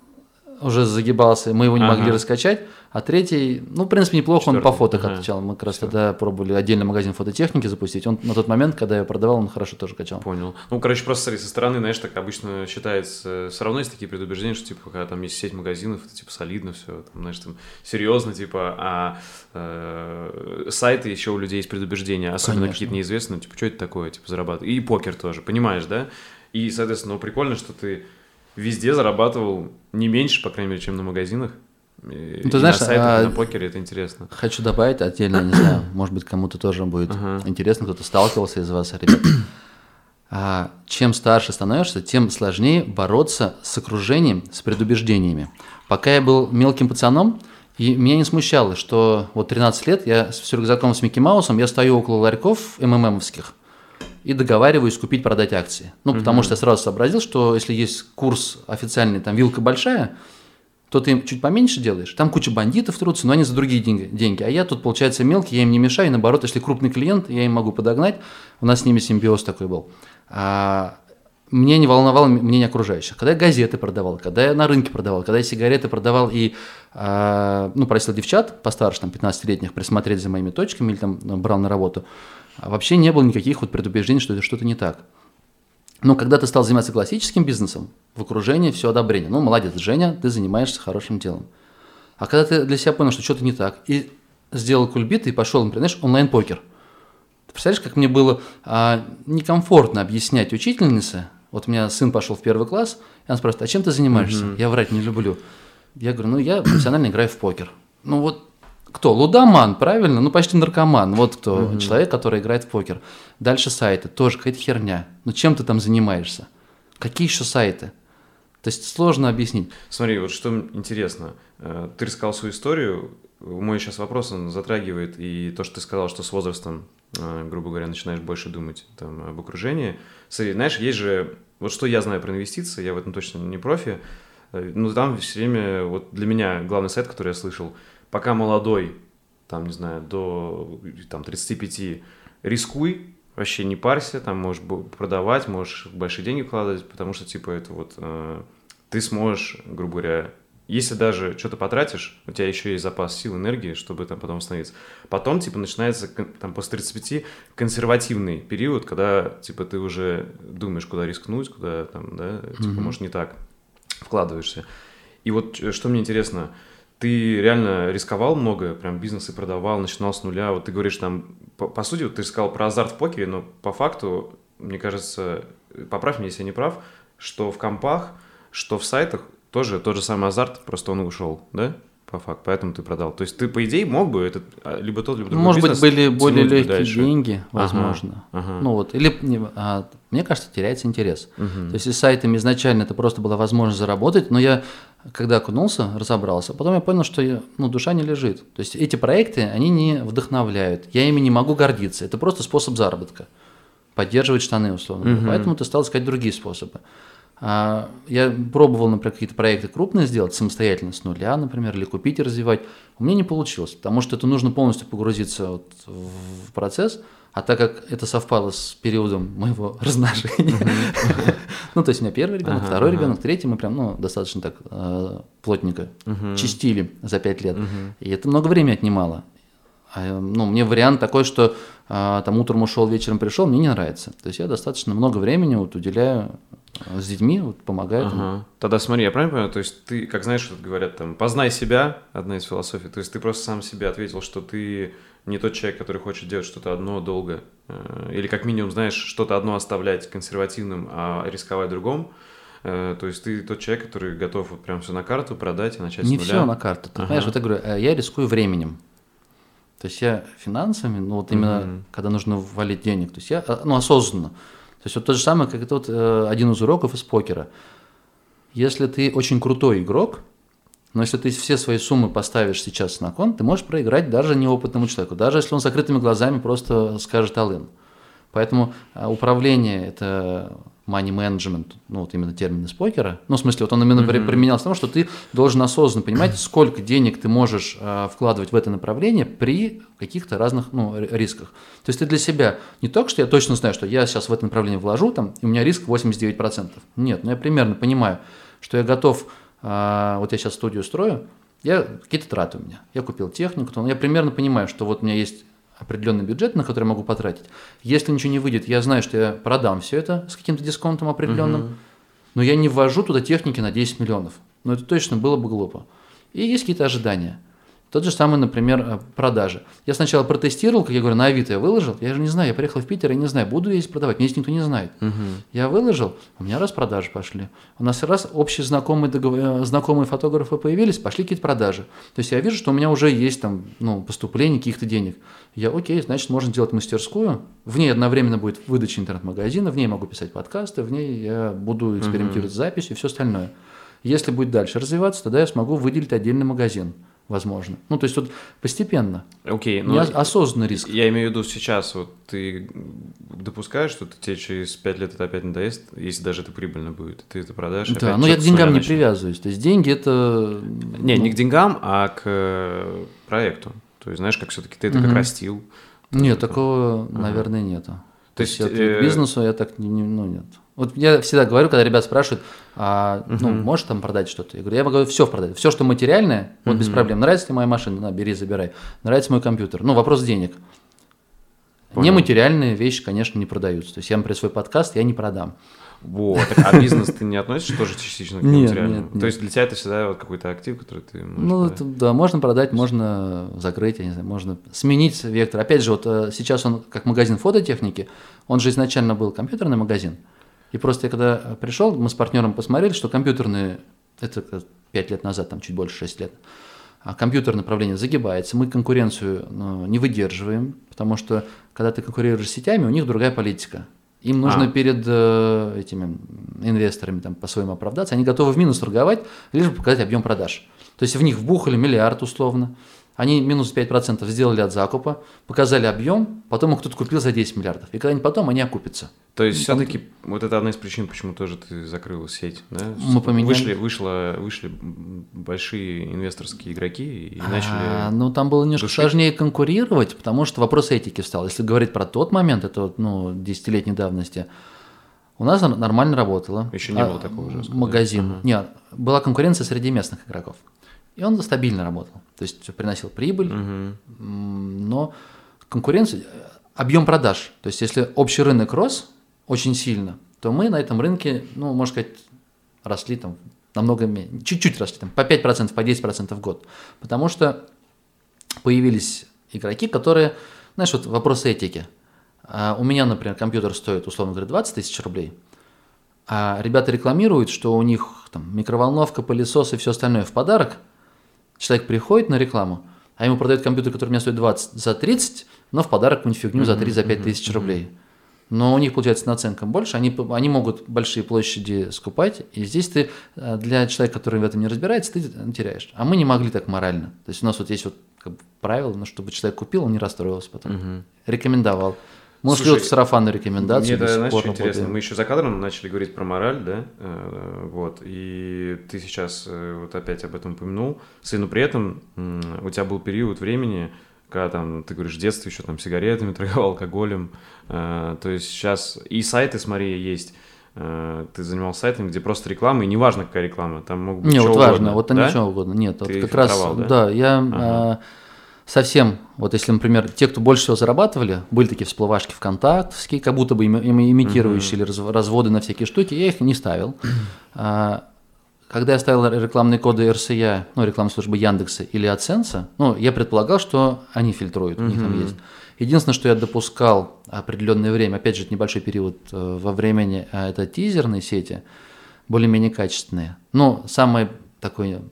уже загибался, мы его не Ага. могли раскачать, а третий, ну, в принципе, неплохо он по фото Ага. отвечал. Мы как раз тогда пробовали отдельный магазин фототехники запустить. Он на тот момент, когда я продавал, он хорошо тоже качал. Понял. Ну, короче, просто смотри, со стороны, знаешь, так обычно считается, все равно есть такие предубеждения, что, типа, когда там есть сеть магазинов, это, типа, солидно все, там, знаешь, там, серьезно, типа, а э, сайты еще у людей есть предубеждения, особенно Конечно. какие-то неизвестные, типа, что это такое, типа, зарабатывать. И покер тоже, понимаешь, да? И, соответственно, ну, прикольно, что ты везде зарабатывал не меньше, по крайней мере, чем на магазинах. И, Ну, ты и знаешь, на сайтах, а- на покере это интересно. Хочу добавить отдельно, не знаю, [coughs] может быть, кому-то тоже будет Ага. интересно, кто-то сталкивался из вас, ребят. А, чем старше становишься, тем сложнее бороться с окружением, с предубеждениями. Пока я был мелким пацаном, и меня не смущало, что вот 13 лет я с рюкзаком с Микки Маусом, я стою около ларьков МММовских и договариваюсь купить-продать акции. Ну, потому что я сразу сообразил, что если есть курс официальный, там вилка большая, то ты чуть поменьше делаешь, там куча бандитов трутся, но они за другие деньги, деньги. А я тут, получается, мелкий, я им не мешаю, и наоборот, если крупный клиент, я им могу подогнать. У нас с ними симбиоз такой был. А, мне не волновало мнение окружающих. Когда я газеты продавал, когда я на рынке продавал, когда я сигареты продавал и а, ну, просил девчат постарше, там, 15-летних, присмотреть за моими точками или там ну, брал на работу, вообще не было никаких вот предубеждений, что это что-то не так. Но когда ты стал заниматься классическим бизнесом, в окружении все одобрение. Ну, молодец, Женя, ты занимаешься хорошим делом. А когда ты для себя понял, что что-то не так, и сделал кульбит и пошел, например, знаешь, онлайн-покер. Ты представляешь, как мне было а, некомфортно объяснять учительнице, вот у меня сын пошел в первый класс, и она спрашивает, а чем ты занимаешься? Я врать не люблю. Я говорю, ну, я профессионально играю в покер. Ну, вот кто? Лудоман, правильно? Ну, почти наркоман. Вот кто. Человек, который играет в покер. Дальше сайты. Тоже какая-то херня. Ну, чем ты там занимаешься? Какие еще сайты? То есть сложно объяснить. Смотри, вот что интересно. Э, Ты рассказал свою историю. Мой сейчас вопрос, он затрагивает и то, что ты сказал, что с возрастом, э, грубо говоря, начинаешь больше думать там, об окружении. Смотри, знаешь, есть же... Вот что я знаю про инвестиции, я в этом точно не профи, э, но там все время... Вот для меня главный сайт, который я слышал, пока молодой, там, не знаю, до там, 35, рискуй, вообще не парься, там можешь продавать, можешь большие деньги вкладывать, потому что, типа, это вот э, ты сможешь, грубо говоря, если даже что-то потратишь, у тебя еще есть запас сил, энергии, чтобы там потом восстановиться. Потом, типа, начинается там после 35 консервативный период, когда, типа, ты уже думаешь, куда рискнуть, куда там, да, типа, Мгм. может, не так вкладываешься. И вот э, что мне интересно, ты реально рисковал много, прям бизнесы продавал, начинал с нуля. Вот ты говоришь там, по, по сути, вот ты сказал про азарт в покере, но по факту, мне кажется, поправь меня, если я не прав, что в компах, что в сайтах тоже тот же самый азарт, просто он ушел, да? По факту, поэтому ты продал. То есть ты, по идее, мог бы этот, а, либо тот, либо другой Может быть, были более легкие дальше. деньги, Ага, возможно. ага. Ну вот, или, а, мне кажется, теряется интерес. Мгм. То есть, и с сайтами изначально это просто была возможность заработать, но я, когда окунулся, разобрался, потом я понял, что ну, душа не лежит. То есть, эти проекты, они не вдохновляют, я ими не могу гордиться. Это просто способ заработка, поддерживать штаны, условно. Мгм. Поэтому ты стал искать другие способы. А, я пробовал, например, какие-то проекты крупные сделать самостоятельно, с нуля, например, или купить и развивать. У меня не получилось, потому что это нужно полностью погрузиться вот в процесс, а так как это совпало с периодом моего [laughs] размножения, ну, то есть у меня первый ребенок, Ага, второй ага. ребенок, третий, мы прям, ну, достаточно так э, плотненько чистили за пять лет. И это много времени отнимало. А, ну, мне вариант такой, что а, там утром ушел, вечером пришел, мне не нравится. То есть я достаточно много времени вот уделяю с детьми, вот, помогаю. там. Ага. Тогда смотри, я правильно понимаю, то есть ты, как знаешь, вот говорят там, познай себя, одна из философий, то есть ты просто сам себе ответил, что ты не тот человек, который хочет делать что-то одно долго, э, или как минимум, знаешь, что-то одно оставлять консервативным, а рисковать другом, Э, то есть ты тот человек, который готов вот прям все на карту продать и начать Не с нуля. все на карту. Ты Ага. понимаешь, вот я говорю, э, я рискую временем. То есть я финансами, ну вот именно Мгм. когда нужно валить денег, то есть я, ну осознанно. То есть вот то же самое, как это вот э, один из уроков из покера. Если ты очень крутой игрок, но если ты все свои суммы поставишь сейчас на кон, ты можешь проиграть даже неопытному человеку, даже если он с закрытыми глазами просто скажет алын. Поэтому э, управление – это money management, ну вот именно термин из покера. Ну, в смысле, вот он именно Мгм. применялся к тому, что ты должен осознанно понимать, [clears throat] сколько денег ты можешь э, вкладывать в это направление при каких-то разных ну, ри- рисках. То есть ты для себя не только, что я точно знаю, что я сейчас в это направление вложу, там, и у меня риск 89%. Нет, ну я примерно понимаю, что я готов а, вот я сейчас студию строю, я какие-то траты у меня. Я купил технику, то я примерно понимаю, что вот у меня есть определенный бюджет, на который я могу потратить. Если ничего не выйдет, я знаю, что я продам все это с каким-то дисконтом определенным, угу. но я не ввожу туда техники на 10 миллионов. Но это точно было бы глупо. И есть какие-то ожидания. Тот же самый, например, э, продажи. Я сначала протестировал, как я говорю, на Авито я выложил. Я же не знаю, я приехал в Питер, я не знаю, буду я здесь продавать. Мне здесь никто не знает. Угу. Я выложил, у меня раз продажи пошли. У нас раз общие знакомые, договор... Э, знакомые фотографы появились, пошли какие-то продажи. То есть я вижу, что у меня уже есть там ну, поступление каких-то денег. Я, окей, значит, можно сделать мастерскую. В ней одновременно будет выдача интернет-магазина, в ней могу писать подкасты, в ней я буду экспериментировать угу. с записью и все остальное. Если будет дальше развиваться, тогда я смогу выделить отдельный магазин возможно. Ну, то есть тут постепенно. Окей, okay, но осознанный риск. Я имею в виду сейчас, вот ты допускаешь, что тебе через 5 лет это опять надоест, если даже это прибыльно будет, ты это продашь. Да, но я к деньгам не привязываюсь. То есть деньги это... Не, ну... не к деньгам, а к э, проекту. То есть, знаешь, как все-таки ты это угу. как растил. Нет, такого, угу. наверное, нету. То, То есть, есть э... бизнесу я так не, ну, нет. Вот я всегда говорю, когда ребят спрашивают, а, uh-huh. ну, можешь там продать что-то? Я говорю, я могу все продать. Все, что материальное, вот uh-huh. без проблем. Нравится ли моя машина? На, бери, забирай. Нравится мой компьютер? Ну, вопрос денег. Понял. Нематериальные вещи, конечно, не продаются. То есть я, например, свой подкаст я не продам. Вот, а бизнес ты не относишь тоже частично к материальному? Нет, То есть для тебя это всегда вот какой-то актив, который ты Ну, это, да, можно продать, можно закрыть, я не знаю, можно сменить вектор. Опять же, вот э, сейчас он как магазин фототехники, он же изначально был компьютерный магазин. И просто я когда пришел, мы с партнером посмотрели, что компьютерные, это 5 лет назад, там чуть больше 6 лет, а компьютерное направление загибается, мы конкуренцию ну, не выдерживаем, потому что когда ты конкурируешь с сетями, у них другая политика. Им нужно а. перед э, этими инвесторами там, по-своему оправдаться, они готовы в минус торговать, лишь бы показать объем продаж. То есть в них вбухали миллиард условно, они минус 5% сделали от закупа, показали объем, потом их кто-то купил за 10 миллиардов. И когда-нибудь потом они окупятся. То есть все-таки вот это одна из причин, почему тоже ты закрыл сеть, да? Мы поменяли. Вышли, вышло, вышли большие инвесторские игроки и начали... А, ну, там было немножко душить. сложнее конкурировать, потому что вопрос этики встал. Если говорить про тот момент, это ну, десятилетней давности, у нас нормально работало. Еще не а, было такого уже. Магазин. Ага. Нет, была конкуренция среди местных игроков. И он стабильно работал. То есть приносил прибыль, угу. но конкуренция, объем продаж. То есть если общий рынок рос очень сильно, то мы на этом рынке, ну, можно сказать, росли там намного меньше, чуть-чуть росли, там, по 5%, по 10% в год. Потому что появились игроки, которые, знаешь, вот вопрос этики. А у меня, например, компьютер стоит, условно говоря, 20 тысяч рублей, а ребята рекламируют, что у них там микроволновка, пылесос и все остальное в подарок – Человек приходит на рекламу, а ему продают компьютер, который у меня стоит 20 за 30, но в подарок какую-нибудь фигню за 3 за 5 тысяч рублей. Но у них получается наценка больше, они, они могут большие площади скупать, и здесь ты э, для человека, который в этом не разбирается, ты теряешь. А мы не могли так морально. То есть у нас вот есть вот как бы правило, но чтобы человек купил, он не расстроился потом. Угу. Рекомендовал. Мы Слушай, ушли вот в сарафанную рекомендацию. Мне это, знаешь, что интересно, мы еще за кадром начали говорить про мораль, да, э, вот, и ты сейчас э, вот опять об этом упомянул, но при этом у тебя был период времени, когда там, ты говоришь, в детстве еще там сигаретами торговал, алкоголем, э, то есть сейчас и сайты, смотри, есть, ты занимался сайтами, где просто реклама, и неважно, какая реклама, там могут быть Не, вот угодно, важно, вот там да? ничего угодно, нет, ты вот как раз, да, да я... Ага совсем, вот если, например, те, кто больше всего зарабатывали, были такие всплывашки ВКонтактовские, как будто бы имитирующие mm-hmm. или разводы на всякие штуки, я их не ставил. А, когда я ставил рекламные коды РСЯ, ну, рекламной службы Яндекса или Аценса, ну, я предполагал, что они фильтруют, у них там есть. Единственное, что я допускал определенное время, опять же, это небольшой период э, во времени, а это тизерные сети, более-менее качественные. Но самое такое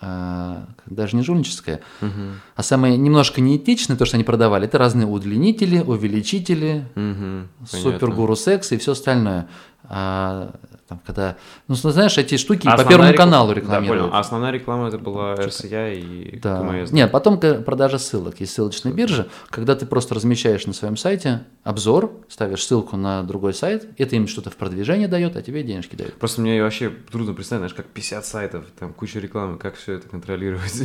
даже не жульническое, угу. а самое немножко неэтичное, то, что они продавали, это разные удлинители, увеличители, угу, супергуру секса и все остальное. А, там, когда, ну, знаешь, эти штуки а по Первому реклама, каналу рекламируют. Да, понял. А основная реклама это была RCA и да. КМС. Нет, потом продажа ссылок. Есть ссылочные биржи, когда ты просто размещаешь на своем сайте обзор, ставишь ссылку на другой сайт, это им что-то в продвижение дает, а тебе денежки дают. Просто мне вообще трудно представить, знаешь, как 50 сайтов, там куча рекламы, как все это контролировать?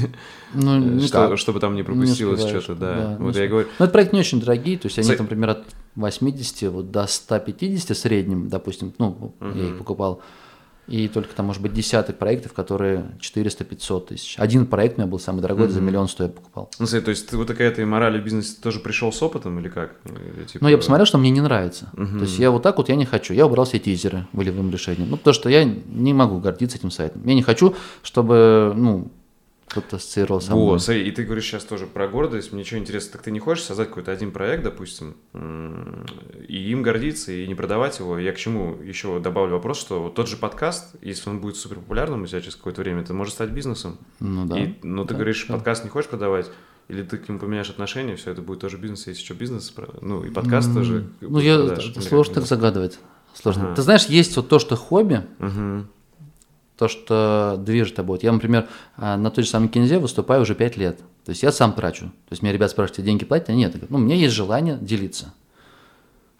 Ну, Что, чтобы там не пропустилось что-то, да. да вот я говорю. Но это проекты не очень дорогие, то есть они, там, например, от 80 вот до 150 в среднем, допустим, ну, угу. я их покупал. и только там, может быть, десяток проектов, которые 400-500 тысяч. Один проект у меня был самый дорогой, mm-hmm. за миллион стоя покупал. Ну, смотри, то есть ты вот такая ты мораль в бизнесе тоже пришел с опытом или как? Или, типа... Ну, я посмотрел, что мне не нравится. Mm-hmm. То есть я вот так вот я не хочу. Я убрал все тизеры волевым решением. Ну, потому что я не могу гордиться этим сайтом. Я не хочу, чтобы, ну, кто-то ассоциировал со мной. О, смотри, и ты говоришь сейчас тоже про гордость. Мне что интересно, так ты не хочешь создать какой-то один проект, допустим, и им гордиться, и не продавать его? Я к чему еще добавлю вопрос, что тот же подкаст, если он будет супер популярным у тебя через какое-то время, это может стать бизнесом. Ну да. И, но ты да, говоришь, да. подкаст не хочешь продавать, или ты к нему поменяешь отношения, все это будет тоже бизнес, если что, бизнес, ну и подкаст mm, тоже. Ну, я продашь, сложно так загадывать. Сложно. Ага. Ты знаешь, есть вот то, что хобби, угу то, что движет тобой. Я, например, а, на той же самой кинзе выступаю уже 5 лет. То есть я сам трачу. То есть меня ребят спрашивают, деньги платят? А нет. Ну, у меня есть желание делиться.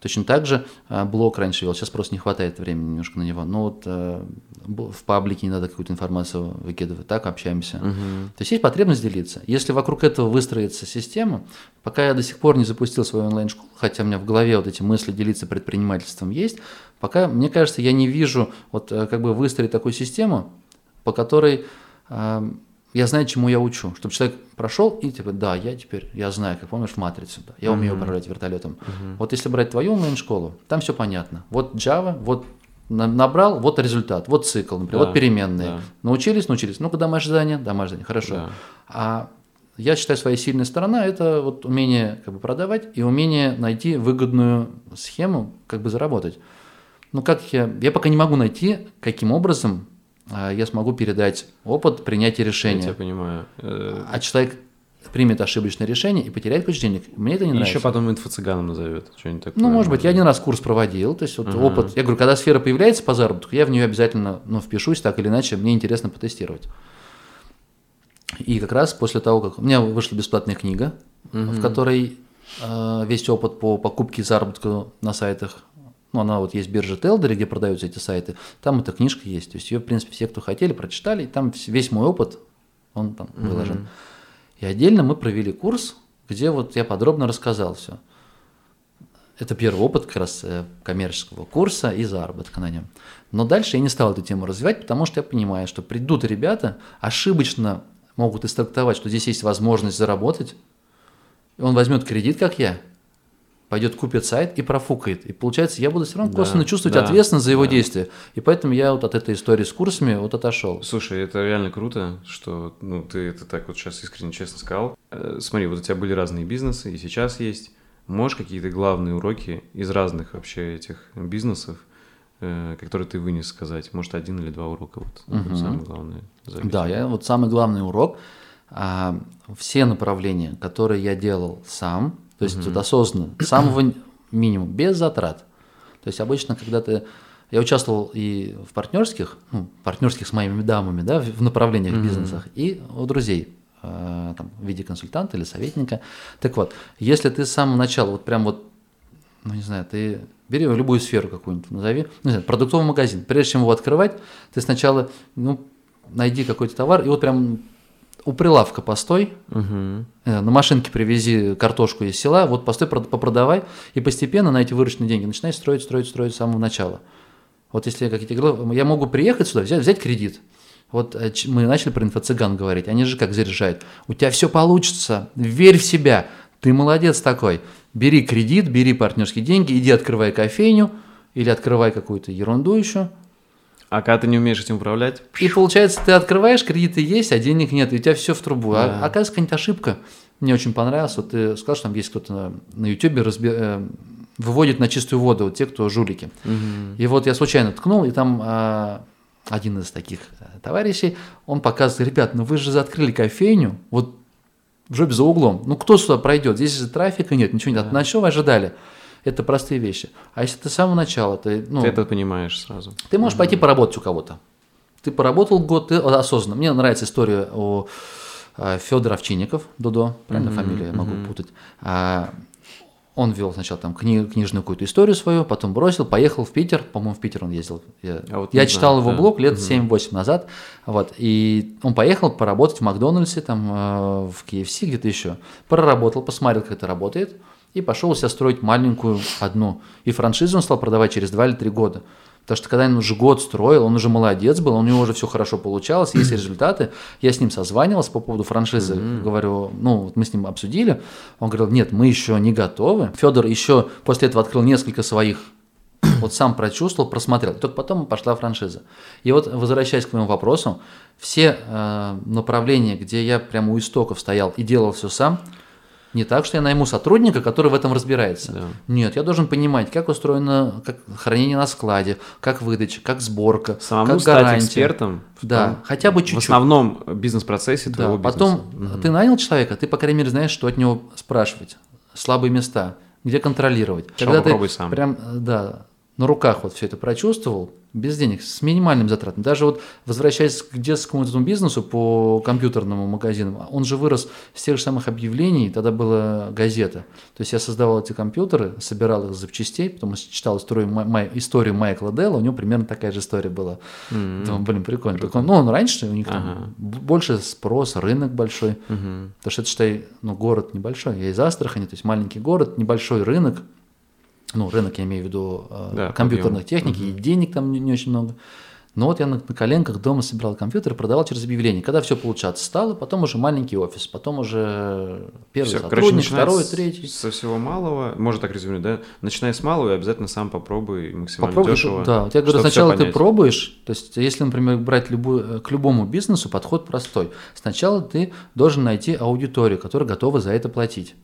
Точно так же а, блог раньше вел, сейчас просто не хватает времени немножко на него. Но вот э, в паблике не надо какую-то информацию выкидывать, так общаемся. Угу. То есть есть потребность делиться. Если вокруг этого выстроится система, пока я до сих пор не запустил свою онлайн-школу, хотя у меня в голове вот эти мысли делиться предпринимательством есть, пока, мне кажется, я не вижу вот э, как бы выстроить такую систему, по которой э, я знаю, чему я учу. Чтобы человек прошел и типа, да, я теперь, я знаю, как помнишь в «Матрице», да, я умею mm-hmm. управлять вертолетом. Mm-hmm. Вот если брать твою онлайн-школу, там все понятно. Вот Java, вот набрал, вот результат, вот цикл, например, да, вот переменные. Да. Научились, научились. Ну-ка, домашнее задание, домашнее задание, хорошо. Да. А я считаю, своя сильная сторона – это вот умение как бы продавать и умение найти выгодную схему, как бы заработать. Ну, как я, я пока не могу найти, каким образом я смогу передать опыт принятия решения. Я тебя понимаю. Э, а человек примет ошибочное решение и потеряет кучу денег. Мне это не и нравится. Еще потом инфо-цыганом назовет. Что-нибудь такое. Ну, может быть, я один раз курс проводил, то есть вот uh-huh. опыт. Я говорю, когда сфера появляется по заработку, я в нее обязательно ну, впишусь, так или иначе, мне интересно потестировать. И как раз после того, как у меня вышла бесплатная книга, uh-huh. в которой э, весь опыт по покупке и заработку на сайтах ну, она вот есть биржа Телдери, где продаются эти сайты, там эта книжка есть. То есть ее, в принципе, все, кто хотели, прочитали, и там весь мой опыт, он там mm-hmm. выложен. И отдельно мы провели курс, где вот я подробно рассказал все. Это первый опыт как раз э, коммерческого курса и заработка на нем. Но дальше я не стал эту тему развивать, потому что я понимаю, что придут ребята, ошибочно могут истрактовать, что здесь есть возможность заработать, и он возьмет кредит, как я, пойдет купит сайт и профукает. И получается, я буду все равно да, косвенно чувствовать да, ответственность за его да. действия. И поэтому я вот от этой истории с курсами вот отошел. Слушай, это реально круто, что ну, ты это так вот сейчас искренне честно сказал. Э, смотри, вот у тебя были разные бизнесы, и сейчас есть. Можешь какие-то главные уроки из разных вообще этих бизнесов, э, которые ты вынес сказать? Может, один или два урока, вот угу. самое главное. Да, я вот самый главный урок. А, все направления, которые я делал сам, то есть mm вот осознанно, самого минимума, без затрат. То есть обычно, когда ты... Я участвовал и в партнерских, ну, партнерских с моими дамами, да, в направлениях mm бизнесах, и у друзей, э, там, в виде консультанта или советника. Так вот, если ты с самого начала, вот прям вот, ну не знаю, ты бери любую сферу какую-нибудь, назови, ну, не знаю, продуктовый магазин. Прежде чем его открывать, ты сначала, ну, найди какой-то товар, и вот прям у прилавка постой, угу. на машинке привези картошку из села, вот постой, попродавай, и постепенно на эти вырученные деньги начинай строить, строить, строить с самого начала. Вот если, как я тебе говорил, я могу приехать сюда, взять, взять кредит. Вот э, мы начали про инфо-цыган говорить, они же как заряжают. У тебя все получится, верь в себя, ты молодец такой. Бери кредит, бери партнерские деньги, иди открывай кофейню или открывай какую-то ерунду еще – а когда ты не умеешь этим управлять? И получается, ты открываешь, кредиты есть, а денег нет, и у тебя все в трубу. А да. А оказывается, какая-нибудь ошибка. Мне очень понравилось. Вот ты сказал, что там есть кто-то на, на YouTube разби... э, выводит на чистую воду вот те, кто жулики. Угу. И вот я случайно ткнул, и там э, один из таких э, товарищей, он показывает, ребят, ну вы же открыли кофейню, вот в жопе за углом. Ну кто сюда пройдет? Здесь же трафика нет, ничего нет. Да. На что вы ожидали? Это простые вещи. А если ты с самого начала, ты, ну, ты это понимаешь сразу. Ты можешь mm-hmm. пойти поработать у кого-то. Ты поработал год, ты осознанно. Мне нравится история о э, Федор Овчинников, Дудо, правильно mm-hmm. фамилию я могу mm-hmm. путать. А, он вел сначала там кни- книжную какую-то историю свою, потом бросил, поехал в Питер, по-моему, в Питер он ездил. Я, а вот я читал знаю, его да. блог лет угу. 7-8 назад, вот, и он поехал поработать в Макдональдсе, там, э, в KFC, где-то еще. Проработал, посмотрел, как это работает, и пошел себя строить маленькую одну. И франшизу он стал продавать через 2 или 3 года. Потому что когда он уже год строил, он уже молодец был, у него уже все хорошо получалось, есть [clears throat] результаты. Я с ним созванивался по поводу франшизы, mm-hmm. говорю, ну, вот мы с ним обсудили. Он говорил, нет, мы еще не готовы. Федор еще после этого открыл несколько своих [clears throat] вот сам прочувствовал, просмотрел. Только потом пошла франшиза. И вот, возвращаясь к моему вопросу, все э, направления, где я прямо у истоков стоял и делал все сам, не так, что я найму сотрудника, который в этом разбирается. Да. Нет, я должен понимать, как устроено как хранение на складе, как выдача, как сборка, Самому как стать гарантия. экспертом. Да, там, хотя бы чуть-чуть. В основном бизнес-процессе да, твоего бизнеса. Потом угу. ты нанял человека, ты, по крайней мере, знаешь, что от него спрашивать. Слабые места, где контролировать. Что Когда попробуй ты сам. прям, да, на руках вот все это прочувствовал, без денег, с минимальным затратом. Даже вот возвращаясь к детскому этому бизнесу по компьютерному магазину, он же вырос с тех же самых объявлений, тогда была газета. То есть я создавал эти компьютеры, собирал их из запчастей, потом читал историю, май, историю Майкла Делла, у него примерно такая же история была. Mm-hmm. Думаю, блин, прикольно. прикольно. Ну, он раньше, у них ага. там больше спрос, рынок большой. Mm-hmm. Потому что это, считай, ну, город небольшой. Я из Астрахани, то есть маленький город, небольшой рынок, ну, рынок, я имею в виду э, да, компьютерных техник, угу. и денег там не, не очень много. Но вот я на, на коленках дома собирал компьютер, продавал через объявление. Когда все получаться стало, потом уже маленький офис, потом уже первый все, сотрудник, короче, второй, третий. Со всего малого, можно так резюмировать, да? Начиная с малого и обязательно сам попробуй максимально попробуй, дешево. Да, вот я говорю, сначала ты пробуешь, то есть если, например, брать любую, к любому бизнесу, подход простой. Сначала ты должен найти аудиторию, которая готова за это платить.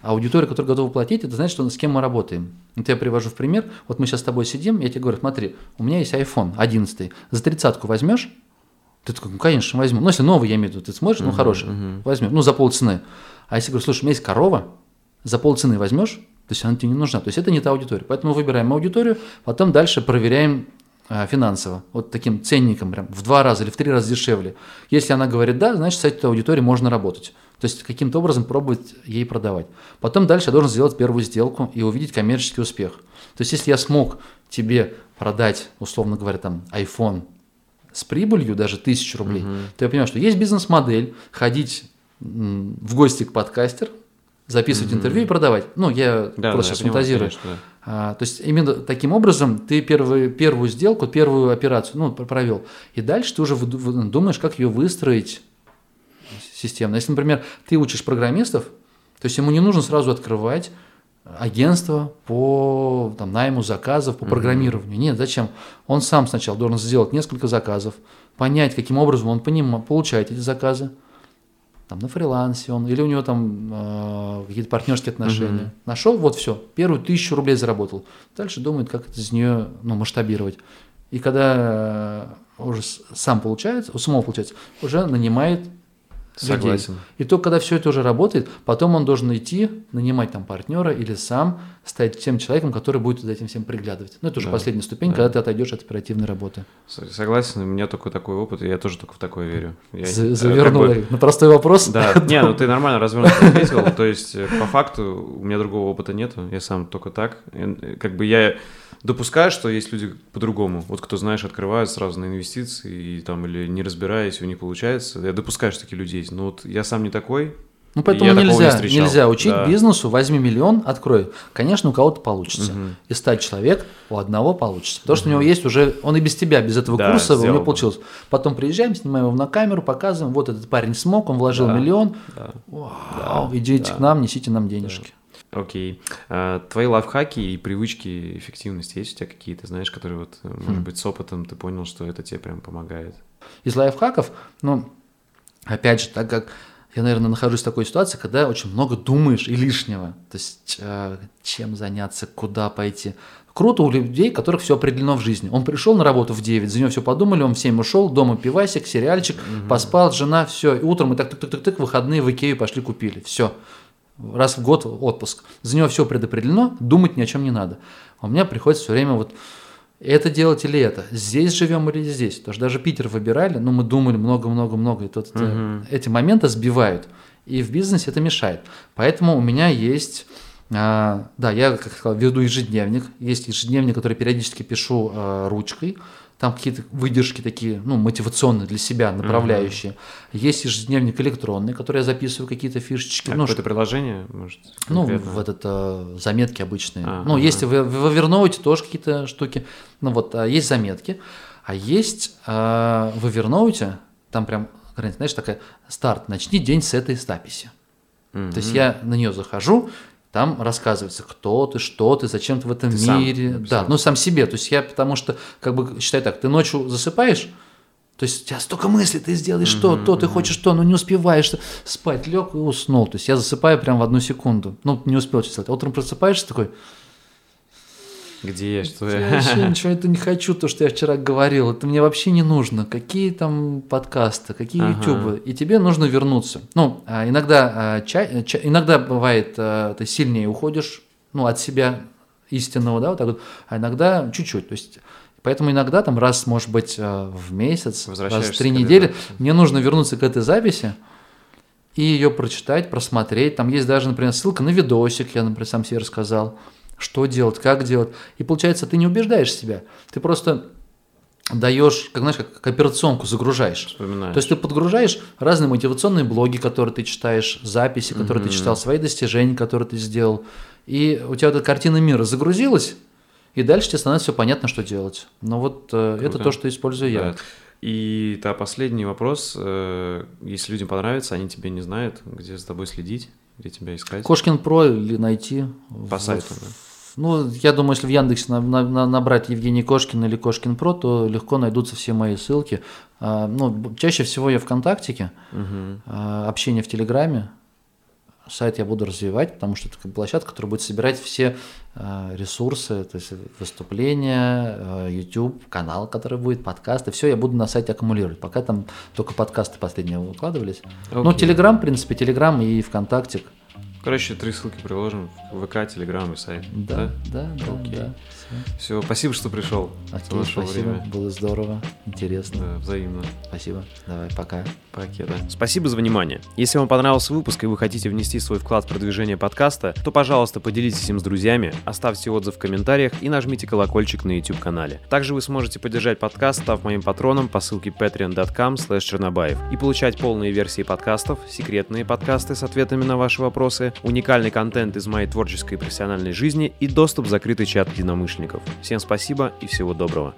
А аудитория, которая готова платить, это значит, что с кем мы работаем. Вот я привожу в пример. Вот мы сейчас с тобой сидим, я тебе говорю, смотри, у меня есть iPhone 11, за тридцатку возьмешь? Ты такой, ну, конечно, возьму. Ну, если новый, я имею в виду, ты смотришь, ну, хороший, uh-huh. возьмем, ну, за полцены. А если говорю, слушай, у меня есть корова, за полцены возьмешь? То есть она тебе не нужна. То есть это не та аудитория. Поэтому выбираем аудиторию, потом дальше проверяем а, финансово, вот таким ценником, прям в два раза или в три раза дешевле. Если она говорит да, значит с этой аудиторией можно работать. То есть каким-то образом пробовать ей продавать. Потом дальше я должен сделать первую сделку и увидеть коммерческий успех. То есть если я смог тебе продать, условно говоря, там iPhone с прибылью даже тысячу рублей, угу. то я понимаю, что есть бизнес-модель ходить в гости к подкастер, записывать угу. интервью и продавать. Ну, я да, просто да, сейчас фантазирую. Конечно, да. а, то есть именно таким образом ты первую, первую сделку, первую операцию ну, провел. И дальше ты уже думаешь, как ее выстроить системно. Если, например, ты учишь программистов, то есть ему не нужно сразу открывать агентство по там, найму заказов, по программированию. Mm-hmm. Нет, зачем? Он сам сначала должен сделать несколько заказов, понять, каким образом он поним, получает эти заказы, там, на фрилансе он, или у него там э, какие-то партнерские отношения. Mm-hmm. Нашел, вот все, первую тысячу рублей заработал. Дальше думает, как это из нее ну, масштабировать. И когда уже сам получается, у самого получается, уже нанимает Согласен. людей. И только когда все это уже работает, потом он должен идти, нанимать там партнера или сам стать тем человеком, который будет за этим всем приглядывать. Ну, это уже да. последняя ступень, да. когда ты отойдешь от оперативной работы. Согласен, у меня только такой опыт, и я тоже только в такое верю. Я, Завернул как бы... на простой вопрос. Да, [laughs] не, ну ты нормально развернуто ответил, то есть э, по факту у меня другого опыта нету, я сам только так. Э, как бы я допускаю, что есть люди по-другому. Вот кто, знаешь, открывают сразу на инвестиции и там или не разбираясь, у них получается. Я допускаю, что такие люди есть. Но вот я сам не такой. Ну, поэтому нельзя, не нельзя учить да. бизнесу, возьми миллион, открой. Конечно, у кого-то получится. Угу. И стать человек у одного получится. Потому угу. что у него есть уже, он и без тебя, без этого да, курса, у него получилось. Потом приезжаем, снимаем его на камеру, показываем, вот этот парень смог, он вложил да. миллион. Да. Вау, да. идите да. к нам, несите нам денежки. Да. Окей. А, твои лайфхаки и привычки эффективности есть у тебя какие-то, знаешь, которые вот, э, может хм. быть, с опытом ты понял, что это тебе прям помогает? Из лайфхаков, ну, опять же, так как я, наверное, нахожусь в такой ситуации, когда очень много думаешь и лишнего. То есть, э, чем заняться, куда пойти. Круто у людей, которых все определено в жизни. Он пришел на работу в 9, за него все подумали, он в 7 ушел, дома пивасик, сериальчик, угу. поспал, жена, все. И утром мы так так-так-так-так, выходные в Икею пошли купили. Все раз в год отпуск. За него все предопределено, думать ни о чем не надо. А у меня приходится все время вот это делать или это, здесь живем или здесь. Потому что даже Питер выбирали, но мы думали много-много-много, и тут угу. эти моменты сбивают. И в бизнесе это мешает. Поэтому у меня есть А, да, я, как сказал, веду ежедневник. Есть ежедневник, который периодически пишу а, ручкой. Там какие-то выдержки такие, ну, мотивационные для себя, направляющие. Uh-huh. Есть ежедневник электронный, который я записываю какие-то фишечки. А ну, какое-то приложение, может? Ну, в этот а, заметки обычные. Uh-huh. Ну, есть в, в Evernote тоже какие-то штуки. Ну, вот, а, есть заметки. А есть а, в Evernote, там прям, знаешь, такая старт, начни день с этой записи. Uh-huh. То есть я на нее захожу, там рассказывается, кто ты, что ты, зачем ты в этом ты мире. Сам, да, сам. ну сам себе. То есть я потому что, как бы, считай так, ты ночью засыпаешь, то есть у тебя столько мыслей, ты сделаешь mm-hmm, то, то, ты хочешь то, но не успеваешь спать, лег и уснул. То есть я засыпаю прям в одну секунду. Ну, не успел читать. Утром просыпаешься такой, где я, что я? Я вообще [laughs] ничего это не хочу, то, что я вчера говорил. Это мне вообще не нужно. Какие там подкасты, какие ага. ютубы. И тебе нужно вернуться. Ну, а иногда, а, чай, чай, иногда бывает, а, ты сильнее уходишь ну, от себя истинного, да, вот так вот, а иногда чуть-чуть. То есть Поэтому иногда там раз, может быть, в месяц, раз в три недели мне нужно вернуться к этой записи и ее прочитать, просмотреть. Там есть даже, например, ссылка на видосик, я, например, сам себе рассказал что делать, как делать. И получается, ты не убеждаешь себя, ты просто даешь, как знаешь, как операционку загружаешь. Вспоминаешь. То есть ты подгружаешь разные мотивационные блоги, которые ты читаешь, записи, которые mm-hmm. ты читал, свои достижения, которые ты сделал. И у тебя эта картина мира загрузилась, и дальше тебе становится все понятно, что делать. Но вот э, это то, что использую я. И да, последний вопрос. Э, если людям понравится, они тебя не знают, где за тобой следить, где тебя искать? Кошкин Про или найти. По сайту, да? Ну, я думаю, если в Яндексе на, на, набрать Евгений Кошкин или Кошкин Про, то легко найдутся все мои ссылки. А, ну, чаще всего я ВКонтактике, угу. а, общение в Телеграме. Сайт я буду развивать, потому что это площадка, которая будет собирать все а, ресурсы, то есть выступления, а, YouTube, канал, который будет, подкасты, все я буду на сайте аккумулировать. Пока там только подкасты последние выкладывались. Okay. Ну, Телеграм, в принципе, Телеграм и ВКонтакте Короче, три ссылки приложим. ВК, Телеграм и сайт. Да, да, да, Окей. да. Все. спасибо, что пришел. Окей, спасибо, время. было здорово, интересно. Да, взаимно. Спасибо, давай, пока. Пока, да. Спасибо за внимание. Если вам понравился выпуск и вы хотите внести свой вклад в продвижение подкаста, то, пожалуйста, поделитесь им с друзьями, оставьте отзыв в комментариях и нажмите колокольчик на YouTube-канале. Также вы сможете поддержать подкаст, став моим патроном по ссылке patreon.com чернобаев и получать полные версии подкастов, секретные подкасты с ответами на ваши вопросы, уникальный контент из моей творческой и профессиональной жизни и доступ в закрытый чат единомышленников. Всем спасибо и всего доброго.